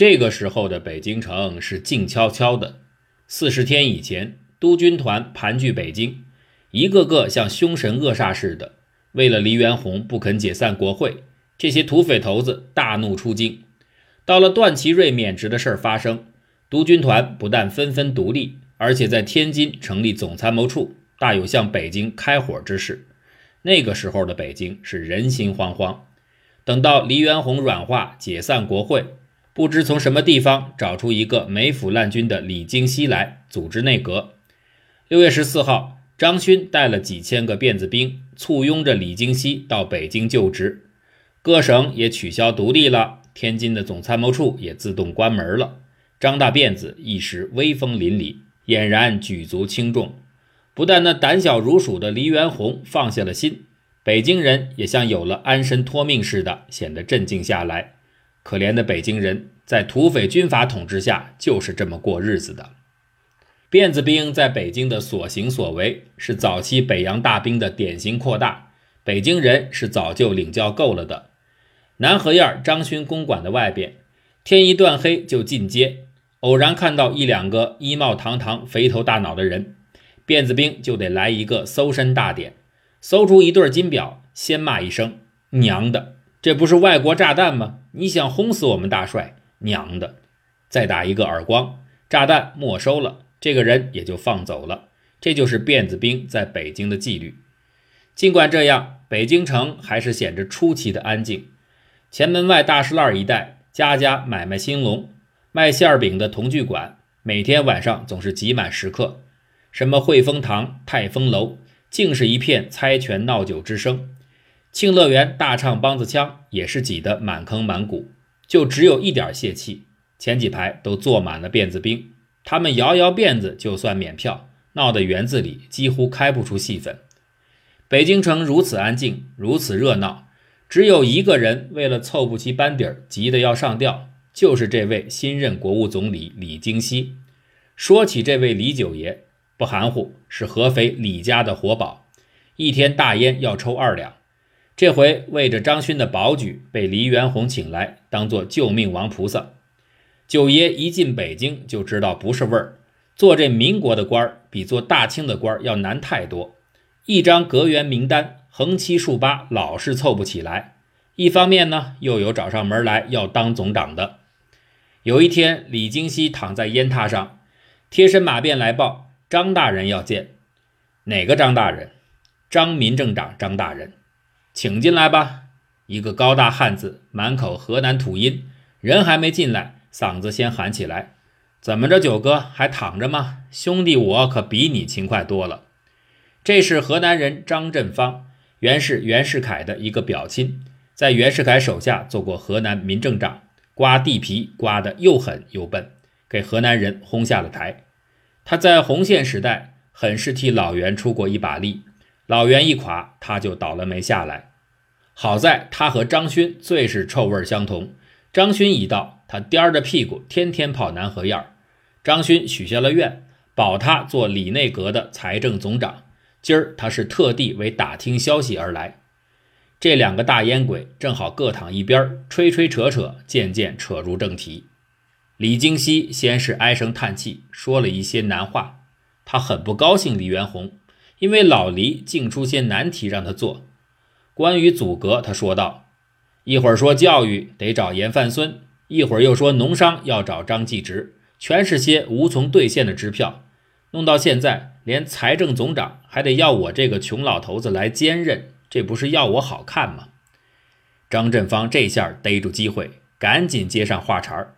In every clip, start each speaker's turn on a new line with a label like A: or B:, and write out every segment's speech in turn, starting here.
A: 这个时候的北京城是静悄悄的。四十天以前，督军团盘踞北京，一个个像凶神恶煞似的。为了黎元洪不肯解散国会，这些土匪头子大怒出京。到了段祺瑞免职的事发生，督军团不但纷纷独立，而且在天津成立总参谋处，大有向北京开火之势。那个时候的北京是人心惶惶。等到黎元洪软化，解散国会，不知从什么地方找出一个没腐烂军的李经羲来组织内阁。六月十四号，张勋带了几千个辫子兵，簇拥着李经羲到北京就职。各省也取消独立了。天津的总参谋处也自动关门了，张大辫子一时威风凛凛，俨然举足轻重。不但那胆小如鼠的黎元洪放下了心，北京人也像有了安身托命似的，显得镇静下来。可怜的北京人，在土匪军阀统治下就是这么过日子的。辫子兵在北京的所行所为，是早期北洋大兵的典型扩大，北京人是早就领教够了的。南河沿张勋公馆的外边，天一断黑就进街，偶然看到一两个衣帽堂堂、肥头大脑的人，辫子兵就得来一个搜身大典，搜出一对金表，先骂一声“娘的”，这不是外国炸弹吗？你想轰死我们大帅？娘的！再打一个耳光，炸弹没收了，这个人也就放走了。这就是辫子兵在北京的纪律。尽管这样，北京城还是显着出奇的安静。前门外大石栏一带，家家买卖兴隆，卖馅饼的同聚馆，每天晚上总是挤满食客。什么汇丰堂、泰丰楼，竟是一片猜拳闹酒之声。庆乐园大唱梆子腔，也是挤得满坑满谷。就只有一点泄气，前几排都坐满了辫子兵，他们摇摇辫子就算免票，闹得园子里几乎开不出戏份。北京城如此安静，如此热闹。只有一个人为了凑不齐班底儿，急得要上吊，就是这位新任国务总理李经羲。说起这位李九爷，不含糊，是合肥李家的活宝，一天大烟要抽二两。这回为着张勋的保举，被黎元洪请来，当做救命王菩萨。九爷一进北京就知道不是味儿，做这民国的官儿比做大清的官儿要难太多，一张阁员名单。横七竖八，老是凑不起来。一方面呢，又有找上门来要当总长的。有一天，李经羲躺在烟榻上，贴身马便来报：张大人要见。哪个张大人？张民政长张大人，请进来吧。一个高大汉子，满口河南土音，人还没进来，嗓子先喊起来：“怎么着，九哥还躺着吗？兄弟，我可比你勤快多了。”这是河南人张振芳。原是袁世凯的一个表亲，在袁世凯手下做过河南民政长，刮地皮刮得又狠又笨，给河南人轰下了台。他在红线时代很是替老袁出过一把力，老袁一垮，他就倒了霉下来。好在他和张勋最是臭味相同，张勋一到，他颠着屁股天天跑南河沿张勋许下了愿，保他做里内阁的财政总长。今儿他是特地为打听消息而来，这两个大烟鬼正好各躺一边，吹吹扯扯，渐渐扯入正题。李经羲先是唉声叹气，说了一些难话。他很不高兴李元洪，因为老黎竟出些难题让他做。关于阻隔，他说道：“一会儿说教育得找严范孙，一会儿又说农商要找张继直，全是些无从兑现的支票。弄到现在。”连财政总长还得要我这个穷老头子来兼任，这不是要我好看吗？张振芳这下逮住机会，赶紧接上话茬儿：“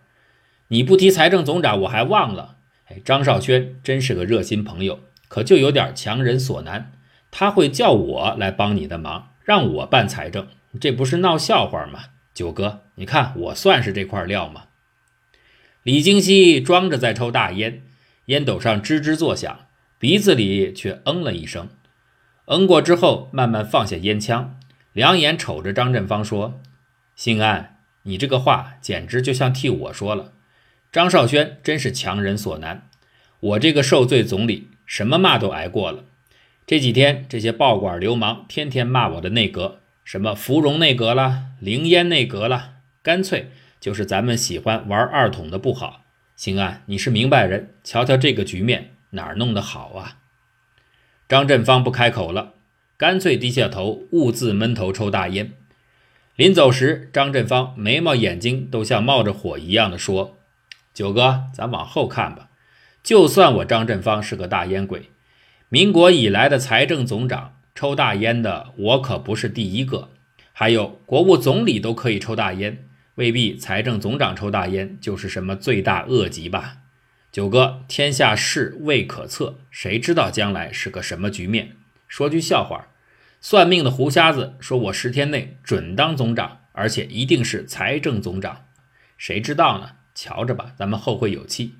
A: 你不提财政总长，我还忘了。哎，张少轩真是个热心朋友，可就有点强人所难。他会叫我来帮你的忙，让我办财政，这不是闹笑话吗？九哥，你看我算是这块料吗？”李京熙装着在抽大烟，烟斗上吱吱作响。鼻子里却嗯了一声，嗯过之后，慢慢放下烟枪，两眼瞅着张振芳说：“兴安，你这个话简直就像替我说了。张少轩真是强人所难，我这个受罪总理什么骂都挨过了。这几天这些报馆流氓天天骂我的内阁，什么芙蓉内阁了，凌烟内阁了，干脆就是咱们喜欢玩二筒的不好。邢安，你是明白人，瞧瞧这个局面哪儿弄得好啊？张振芳不开口了，干脆低下头，兀自闷头抽大烟。临走时，张振芳眉毛眼睛都像冒着火一样的说：“九哥，咱往后看吧。就算我张振芳是个大烟鬼，民国以来的财政总长抽大烟的，我可不是第一个。还有国务总理都可以抽大烟，未必财政总长抽大烟就是什么罪大恶极吧？九哥，天下事未可测，谁知道将来是个什么局面？说句笑话。”算命的胡瞎子说：“我十天内准当总长，而且一定是财政总长。谁知道呢？瞧着吧，咱们后会有期。”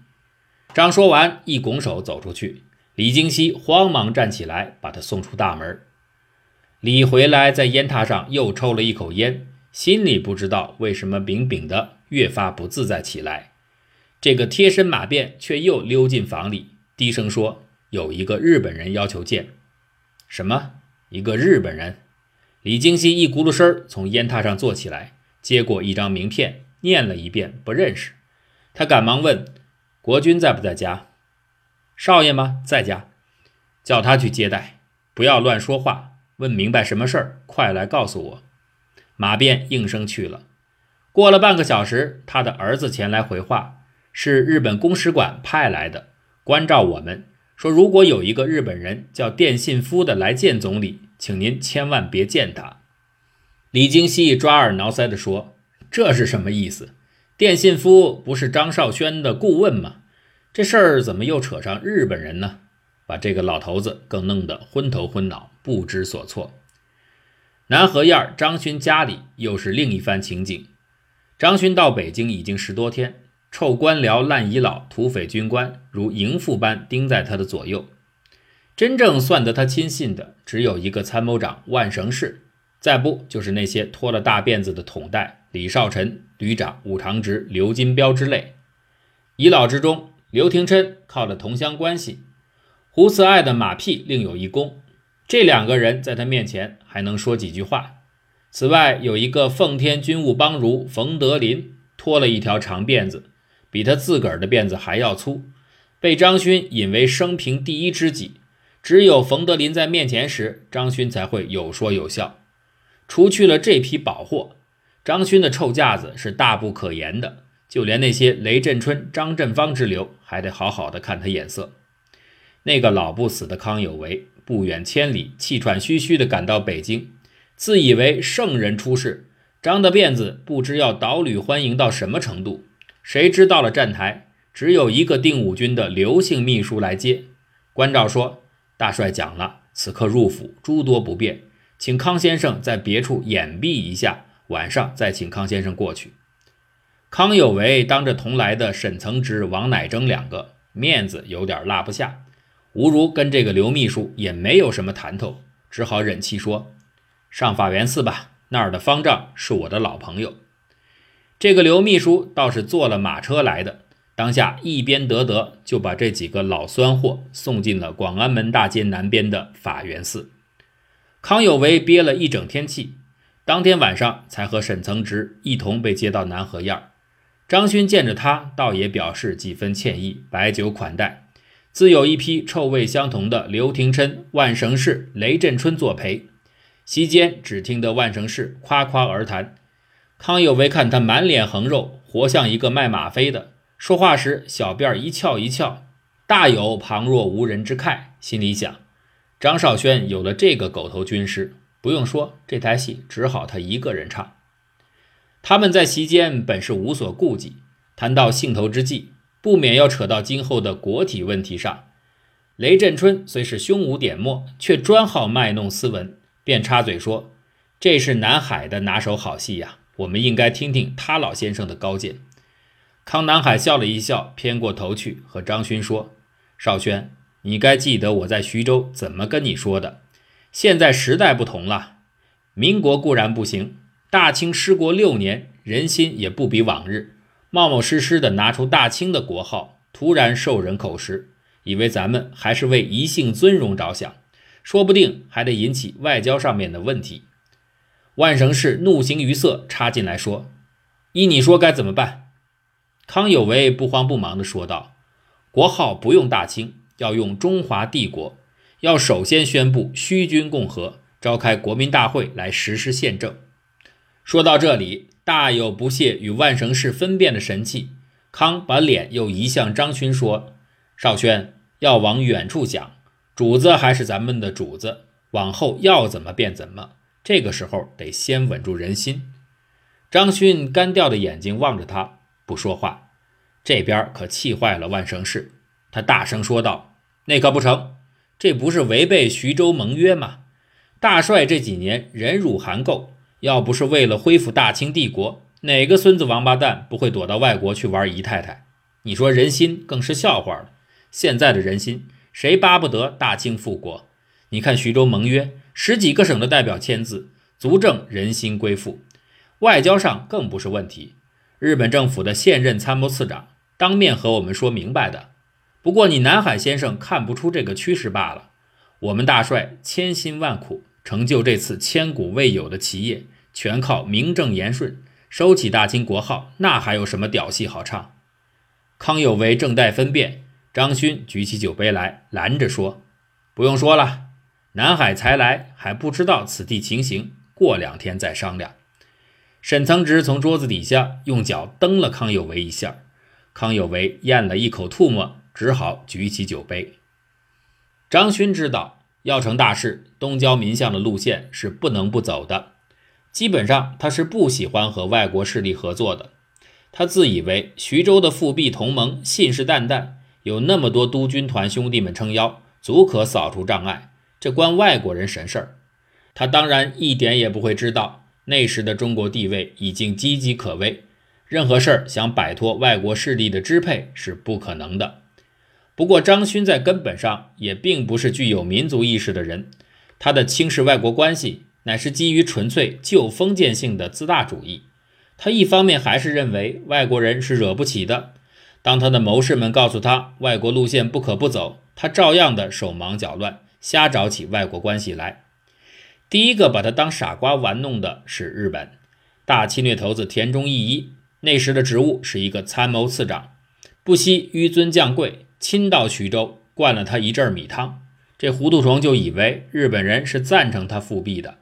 A: 张说完，一拱手走出去。李京西慌忙站起来，把他送出大门。李回来，在烟榻上又抽了一口烟，心里不知道为什么饼饼的越发不自在起来。这个贴身马便却又溜进房里，低声说：“有一个日本人要求见。”什么？一个日本人，李京西一咕噜声从烟榻上坐起来，接过一张名片，念了一遍，不认识。他赶忙问：“国君在不在家？”“少爷吗？在家。”“叫他去接待，不要乱说话。问明白什么事儿，快来告诉我。”马便应声去了。过了半个小时，他的儿子前来回话：“是日本公使馆派来的，关照我们。”说：“如果有一个日本人叫电信夫的来见总理，请您千万别见他。”李京熙抓耳挠腮地说：“这是什么意思？电信夫不是张少轩的顾问吗？这事儿怎么又扯上日本人呢？把这个老头子更弄得昏头昏脑，不知所措。”南河沿张勋家里又是另一番情景。张勋到北京已经十多天。臭官僚、烂遗老、土匪军官如迎父般盯在他的左右，真正算得他亲信的只有一个参谋长万绳氏，再不就是那些拖了大辫子的统带李少臣、旅长武长直、刘金彪之类。遗老之中，刘廷琛靠着同乡关系，胡慈爱的马屁另有一功，这两个人在他面前还能说几句话。此外，有一个奉天军务帮儒冯德林，拖了一条长辫子。比他自个儿的辫子还要粗，被张勋引为生平第一知己。只有冯德林在面前时，张勋才会有说有笑。除去了这批宝货，张勋的臭架子是大不可言的。就连那些雷震春、张振芳之流，还得好好的看他眼色。那个老不死的康有为，不远千里，气喘吁吁地赶到北京，自以为圣人出世，张的辫子不知要岛屿欢迎到什么程度。谁知到了站台，只有一个定武军的刘姓秘书来接。关照说：“大帅讲了，此刻入府诸多不便，请康先生在别处掩蔽一下，晚上再请康先生过去。”康有为当着同来的沈曾之、王乃征两个，面子有点落不下。吴如跟这个刘秘书也没有什么谈头，只好忍气说：“上法源寺吧，那儿的方丈是我的老朋友。”这个刘秘书倒是坐了马车来的，当下一边得得就把这几个老酸货送进了广安门大街南边的法源寺。康有为憋了一整天气，当天晚上才和沈曾直一同被接到南河沿儿。张勋见着他，倒也表示几分歉意，摆酒款待，自有一批臭味相同的刘廷琛、万绳氏、雷震春作陪。席间只听得万绳氏夸夸而谈。康有为看他满脸横肉，活像一个卖吗啡的。说话时小辫一翘一翘，大有旁若无人之慨。心里想：张少轩有了这个狗头军师，不用说，这台戏只好他一个人唱。他们在席间本是无所顾忌，谈到兴头之际，不免要扯到今后的国体问题上。雷震春虽是胸无点墨，却专好卖弄斯文，便插嘴说：“这是南海的拿手好戏呀。”我们应该听听他老先生的高见。康南海笑了一笑，偏过头去和张勋说：“少轩，你该记得我在徐州怎么跟你说的。现在时代不同了，民国固然不行，大清失国六年，人心也不比往日。冒冒失失的拿出大清的国号，突然受人口实，以为咱们还是为一姓尊荣着想，说不定还得引起外交上面的问题。”万绳氏怒形于色，插进来说：“依你说该怎么办？康有为不慌不忙地说道：“国号不用大清，要用中华帝国。要首先宣布虚君共和，召开国民大会来实施宪政。”说到这里，大有不屑与万绳氏分辨的神气。康把脸又移向张勋，说：“少轩，要往远处想，主子还是咱们的主子，往后要怎么变怎么。这个时候得先稳住人心。”张勋干掉的眼睛望着他，不说话。这边可气坏了万绳氏，他大声说道：“那可不成，这不是违背徐州盟约吗？大帅这几年忍辱含垢，要不是为了恢复大清帝国，哪个孙子王八蛋不会躲到外国去玩姨太太？你说人心更是笑话了。现在的人心，谁巴不得大清复国？你看徐州盟约，十几个省的代表签字，足证人心归附。”外交上更不是问题，日本政府的现任参谋次长当面和我们说明白的。不过你南海先生看不出这个趋势罢了。我们大帅千辛万苦成就这次千古未有的奇业，全靠名正言顺收起大清国号，那还有什么屌戏好唱？康有为正待分辨，张勋举起酒杯来拦着说：“不用说了，南海才来还不知道此地情形，过两天再商量。”沈曾直从桌子底下用脚蹬了康有为一下，康有为咽了一口唾沫，只好举起酒杯。张勋知道要成大事，东交民巷的路线是不能不走的。基本上他是不喜欢和外国势力合作的。他自以为徐州的复辟同盟信誓旦旦，有那么多督军团兄弟们撑腰，足可扫除障碍。这关外国人神事儿，他当然一点也不会知道。那时的中国地位已经岌岌可危，任何事儿想摆脱外国势力的支配是不可能的。不过张勋在根本上也并不是具有民族意识的人，他的轻视外国关系乃是基于纯粹旧封建性的自大主义。他一方面还是认为外国人是惹不起的，当他的谋士们告诉他外国路线不可不走，他照样的手忙脚乱，瞎找起外国关系来。第一个把他当傻瓜玩弄的是日本大侵略头子田中义一，那时的职务是一个参谋次长，不惜纡尊降贵，亲到徐州灌了他一阵米汤。这糊涂虫就以为日本人是赞成他复辟的。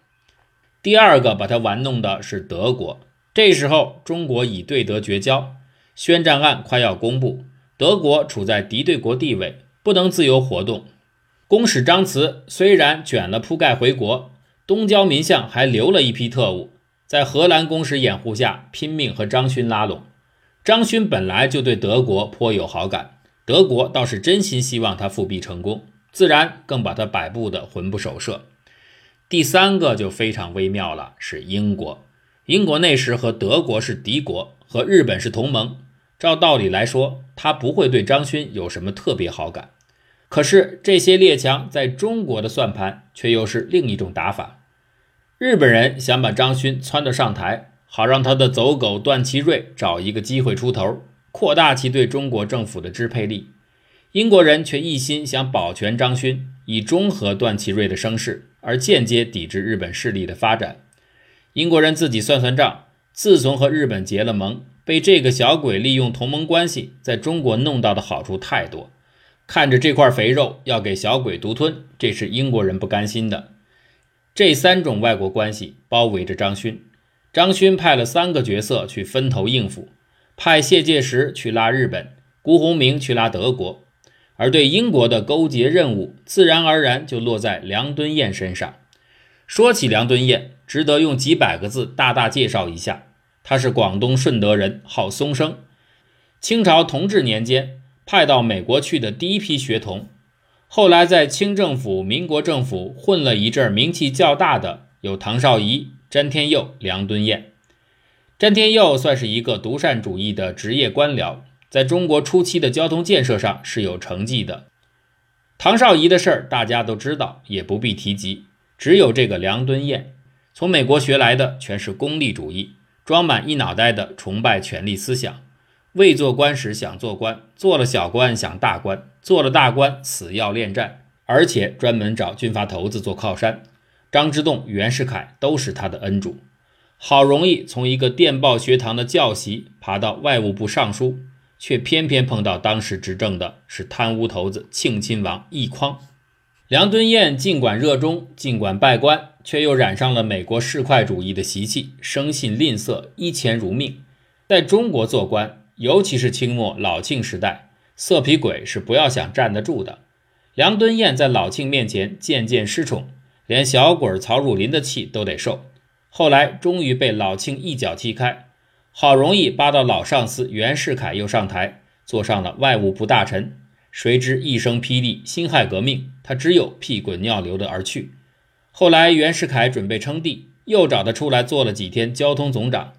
A: 第二个把他玩弄的是德国，这时候中国已对德绝交，宣战案快要公布，德国处在敌对国地位，不能自由活动。公使张慈虽然卷了铺盖回国。东交民巷还留了一批特务，在荷兰公使掩护下拼命和张勋拉拢。张勋本来就对德国颇有好感，德国倒是真心希望他复辟成功，自然更把他摆布的魂不守舍。第三个就非常微妙了，是英国。英国那时和德国是敌国，和日本是同盟，照道理来说，他不会对张勋有什么特别好感。可是这些列强在中国的算盘却又是另一种打法。日本人想把张勋撺掇上台，好让他的走狗段祺瑞找一个机会出头，扩大其对中国政府的支配力。英国人却一心想保全张勋，以中和段祺瑞的声势，而间接抵制日本势力的发展。英国人自己算算账，自从和日本结了盟，被这个小鬼利用同盟关系，在中国弄到的好处太多，看着这块肥肉要给小鬼独吞，这是英国人不甘心的。这三种外国关系包围着张勋，张勋派了三个角色去分头应付，派谢介石去拉日本，辜鸿铭去拉德国，而对英国的勾结任务，自然而然就落在梁敦彦身上。说起梁敦彦，值得用几百个字大大介绍一下：他是广东顺德人，号松生，清朝同治年间派到美国去的第一批学童。后来在清政府、民国政府混了一阵，名气较大的有唐绍仪、詹天佑、梁敦彦。詹天佑算是一个独善主义的职业官僚，在中国初期的交通建设上是有成绩的。唐绍仪的事儿大家都知道，也不必提及。只有这个梁敦彦，从美国学来的全是功利主义，装满一脑袋的崇拜权力思想。未做官时想做官，做了小官想大官，做了大官死要恋战，而且专门找军阀头子做靠山。张之洞、袁世凯都是他的恩主。好容易从一个电报学堂的教习爬到外务部尚书，却偏偏碰到当时执政的是贪污头子庆亲王奕匡。梁敦彦尽管热衷，尽管拜官，却又染上了美国市侩主义的习气，生性吝啬，依钱如命。在中国做官，尤其是清末老庆时代，色皮鬼是不要想站得住的。梁敦彦在老庆面前渐渐失宠，连小鬼曹汝霖的气都得受。后来终于被老庆一脚踢开，好容易扒到老上司袁世凯又上台，做上了外务部大臣。谁知一声霹雳，辛亥革命，他只有屁滚尿流的而去。后来袁世凯准备称帝，又找他出来做了几天交通总长。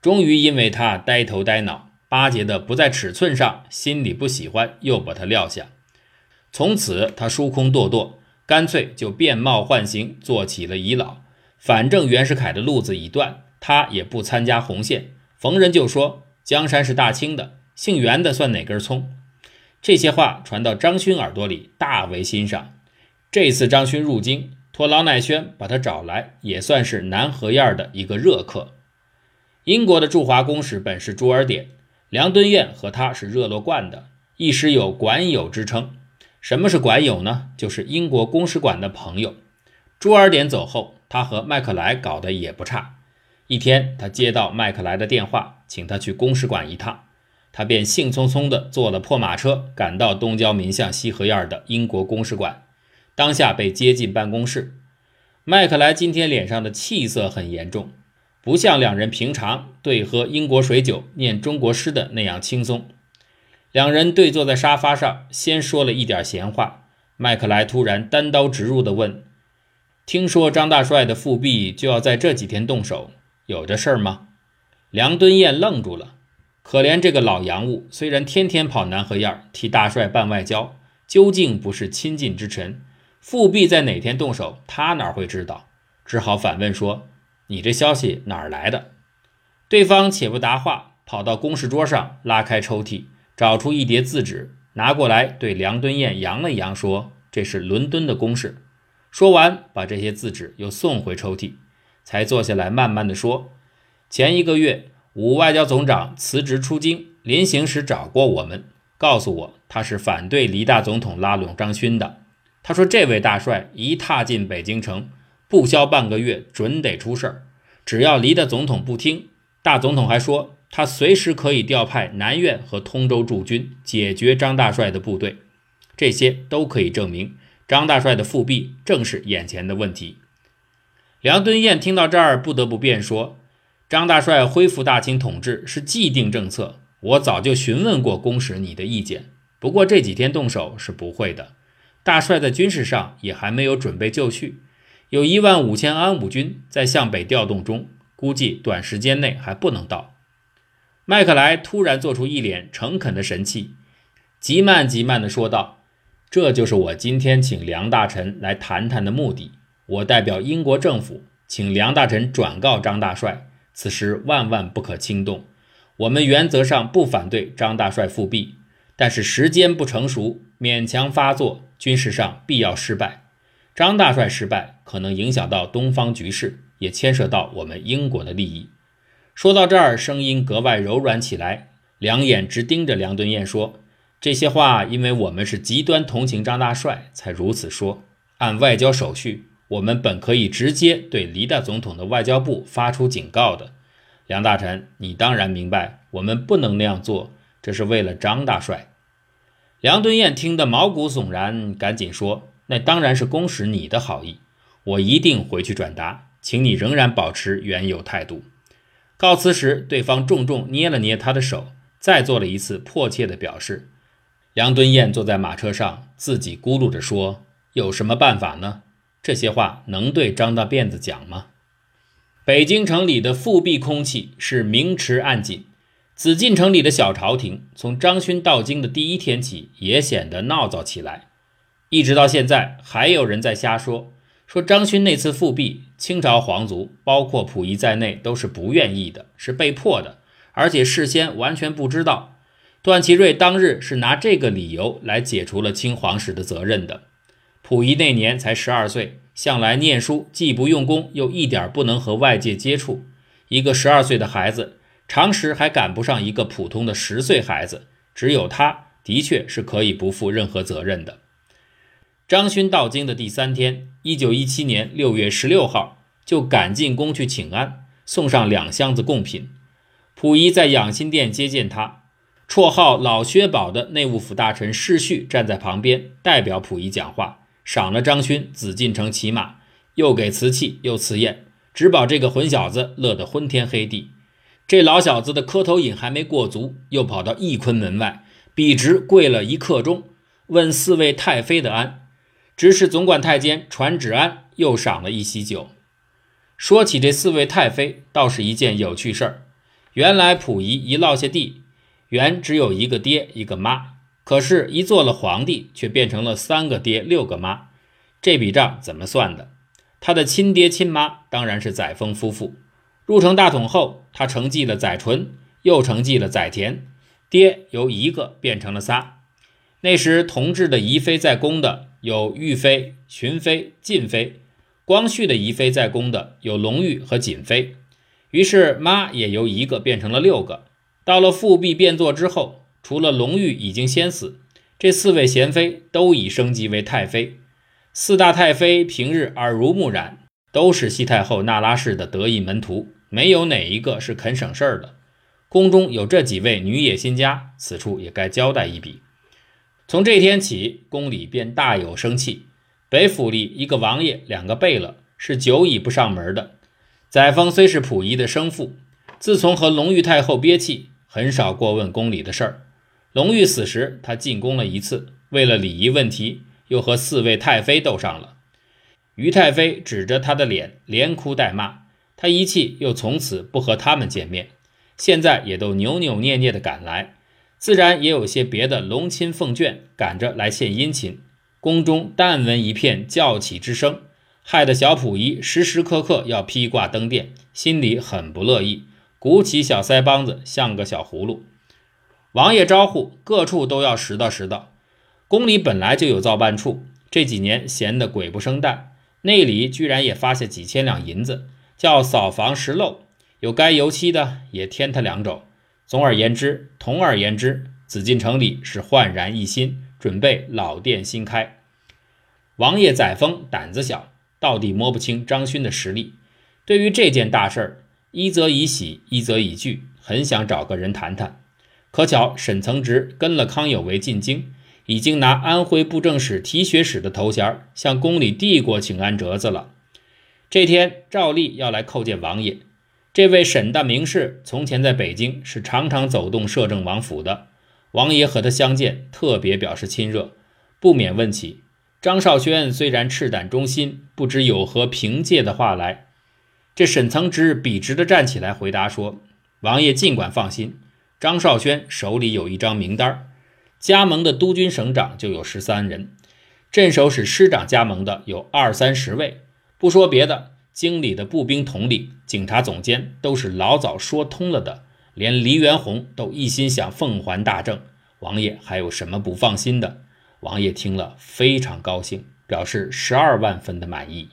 A: 终于因为他呆头呆脑，巴结的不在尺寸上，心里不喜欢，又把他撂下。从此他疏空堕堕，干脆就变貌换形，做起了遗老。反正袁世凯的路子已断，他也不参加红线。逢人就说江山是大清的，姓袁的算哪根葱？这些话传到张勋耳朵里，大为欣赏。这次张勋入京，托老乃宣把他找来，也算是南河沿的一个热客。英国的驻华公使本是朱尔典，梁敦彦和他是热络惯的，一时有馆友之称。什么是馆友呢？就是英国公使馆的朋友。朱尔典走后，他和麦克莱搞得也不差。一天，他接到麦克莱的电话，请他去公使馆一趟。他便兴冲冲地坐了破马车，赶到东交民巷西河沿的英国公使馆，当下被接进办公室。麦克莱今天脸上的气色很严重，不像两人平常对喝英国水酒、念中国诗的那样轻松。两人对坐在沙发上，先说了一点闲话。麦克莱突然单刀直入地问：“听说张大帅的复辟就要在这几天动手，有这事儿吗？”梁敦彦愣住了。可怜这个老洋务，虽然天天跑南河沿替大帅办外交，究竟不是亲近之臣。复辟在哪天动手，他哪会知道？只好反问说：“你这消息哪儿来的？”对方且不答话，跑到公事桌上，拉开抽屉，找出一叠字纸，拿过来对梁敦彦扬了扬，说：“这是伦敦的公事。”说完，把这些字纸又送回抽屉，才坐下来慢慢的说：“前一个月。”武外交总长辞职出京，临行时找过我们，告诉我他是反对黎大总统拉拢张勋的。他说这位大帅一踏进北京城，不消半个月准得出事儿。只要黎大总统不听，大总统还说他随时可以调派南苑和通州驻军解决张大帅的部队。这些都可以证明张大帅的复辟正是眼前的问题。梁敦彦听到这儿，不得不辩说。张大帅恢复大清统治是既定政策，我早就询问过公使你的意见。不过这几天动手是不会的，大帅在军事上也还没有准备就绪，有一万五千安武军在向北调动中，估计短时间内还不能到。麦克莱突然做出一脸诚恳的神气，极慢极慢地说道：“这就是我今天请梁大臣来谈谈的目的。我代表英国政府，请梁大臣转告张大帅。”此时万万不可轻动。我们原则上不反对张大帅复辟，但是时间不成熟，勉强发作，军事上必要失败。张大帅失败，可能影响到东方局势，也牵涉到我们英国的利益。说到这儿，声音格外柔软起来，两眼直盯着梁敦彦说：“这些话，因为我们是极端同情张大帅，才如此说。按外交手续。”我们本可以直接对黎大总统的外交部发出警告的，梁大臣，你当然明白，我们不能那样做，这是为了张大帅。梁敦彦听得毛骨悚然，赶紧说：“那当然是公使你的好意，我一定回去转达，请你仍然保持原有态度。”告辞时，对方重重捏了捏他的手，再做了一次迫切的表示。梁敦彦坐在马车上，自己咕噜着说：“有什么办法呢？”这些话能对张大辫子讲吗？北京城里的复辟空气是明迟暗紧，紫禁城里的小朝廷从张勋到京的第一天起也显得闹躁起来，一直到现在还有人在瞎说，说张勋那次复辟，清朝皇族包括溥仪在内都是不愿意的，是被迫的，而且事先完全不知道。段祺瑞当日是拿这个理由来解除了清皇室的责任的。溥仪那年才十二岁，向来念书既不用功，又一点不能和外界接触。一个十二岁的孩子，常识还赶不上一个普通的十岁孩子，只有他的确是可以不负任何责任的。张勋到京的第三天，一九一七年六月十六号，就赶进宫去请安，送上两箱子贡品。溥仪在养心殿接见他，绰号老薛宝的内务府大臣世旭站在旁边，代表溥仪讲话，赏了张勋紫禁城骑马，又给瓷器，又赐宴，只保这个混小子乐得昏天黑地。这老小子的磕头瘾还没过足，又跑到翊坤门外，笔直跪了一刻钟，问四位太妃的安。指使总管太监传旨安，又赏了一席酒。说起这四位太妃，倒是一件有趣事儿。原来溥仪一落下地，原只有一个爹一个妈，可是，一做了皇帝，却变成了三个爹六个妈。这笔账怎么算的？他的亲爹亲妈当然是载沣夫妇。入城大统后，他承继了载淳，又承继了载湉，爹由一个变成了仨。那时同治的仪妃在宫的。有玉妃、群妃、晋妃，光绪的仪妃在宫的有隆裕和瑾妃，于是妈也由一个变成了六个。到了复辟变作之后，除了隆裕已经先死，这四位贤妃都已升级为太妃。四大太妃平日耳濡目染，都是西太后那拉氏的得意门徒，没有哪一个是肯省事儿的。宫中有这几位女野心家，此处也该交代一笔。从这天起，宫里便大有生气。北府里一个王爷，两个贝勒，是久已不上门的。载沣虽是溥仪的生父，自从和隆裕太后憋气，很少过问宫里的事儿。隆裕死时，他进宫了一次，为了礼仪问题，又和四位太妃斗上了。于太妃指着他的脸，连哭带骂，他一气，又从此不和他们见面。现在也都扭扭捏捏的赶来。自然也有些别的龙亲凤眷赶着来献殷勤，宫中但闻一片叫起之声，害得小溥仪时时刻刻要披挂登殿，心里很不乐意，鼓起小腮帮子像个小葫芦。王爷招呼各处都要拾到拾到，宫里本来就有造办处，这几年闲得鬼不生蛋，内里居然也发下几千两银子，叫扫房拾漏，有该油漆的也添他两肘。总而言之，统而言之，紫禁城里是焕然一新，准备老店新开。王爷载沣胆子小，到底摸不清张勋的实力。对于这件大事儿，一则以喜，一则以惧，很想找个人谈谈。可巧沈曾植跟了康有为进京，已经拿安徽布政使提学使的头衔向宫里递过请安折子了。这天照例要来叩见王爷。这位沈大名士从前在北京是常常走动摄政王府的，王爷和他相见，特别表示亲热，不免问起张少轩虽然赤胆忠心，不知有何凭借的话来。这沈曾植笔直的站起来回答说：“王爷尽管放心，张少轩手里有一张名单，加盟的督军省长就有十三人，镇守使师长加盟的有二三十位，不说别的。”京里的步兵统领、警察总监都是老早说通了的，连黎元洪都一心想奉还大政，王爷还有什么不放心的？王爷听了非常高兴，表示十二万分的满意。